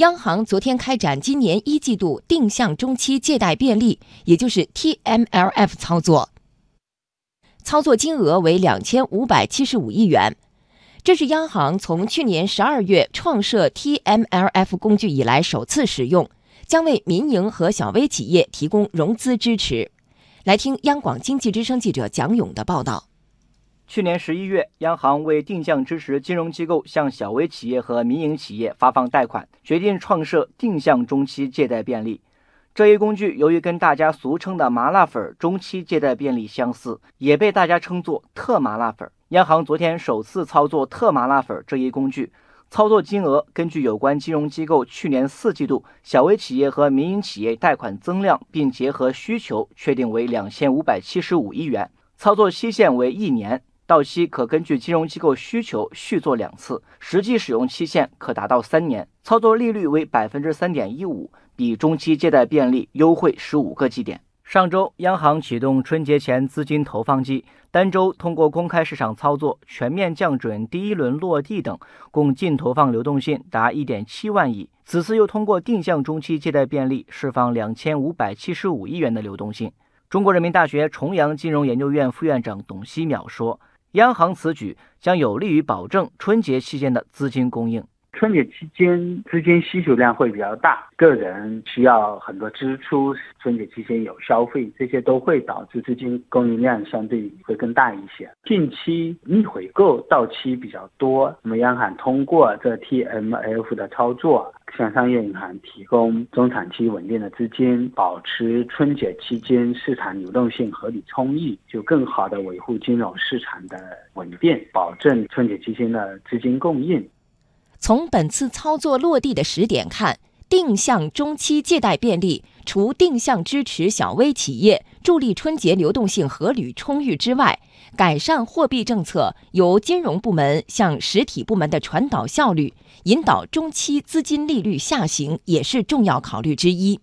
央行昨天开展今年一季度定向中期借贷便利，也就是 TMLF 操作，操作金额为两千五百七十五亿元。这是央行从去年十二月创设 TMLF 工具以来首次使用，将为民营和小微企业提供融资支持。来听央广经济之声记者蒋勇的报道。去年十一月，央行为定向支持金融机构向小微企业和民营企业发放贷款，决定创设定向中期借贷便利。这一工具由于跟大家俗称的麻辣粉中期借贷便利相似，也被大家称作特麻辣粉。央行昨天首次操作特麻辣粉这一工具，操作金额根据有关金融机构去年四季度小微企业和民营企业贷款增量，并结合需求确定为两千五百七十五亿元，操作期限为一年。到期可根据金融机构需求续做两次，实际使用期限可达到三年。操作利率为百分之三点一五，比中期借贷便利优惠十五个基点。上周，央行启动春节前资金投放季，单周通过公开市场操作、全面降准、第一轮落地等，共净投放流动性达一点七万亿。此次又通过定向中期借贷便利，释放两千五百七十五亿元的流动性。中国人民大学重阳金融研究院副院长董希淼说。央行此举将有利于保证春节期间的资金供应。春节期间资金需求量会比较大，个人需要很多支出，春节期间有消费，这些都会导致资金供应量相对会更大一些。近期逆回购到期比较多，那么央行通过这 TMF 的操作。向商业银行提供中长期稳定的资金，保持春节期间市场流动性合理充裕，就更好的维护金融市场的稳定，保证春节期间的资金供应。从本次操作落地的时点看。定向中期借贷便利，除定向支持小微企业、助力春节流动性合理充裕之外，改善货币政策由金融部门向实体部门的传导效率，引导中期资金利率下行，也是重要考虑之一。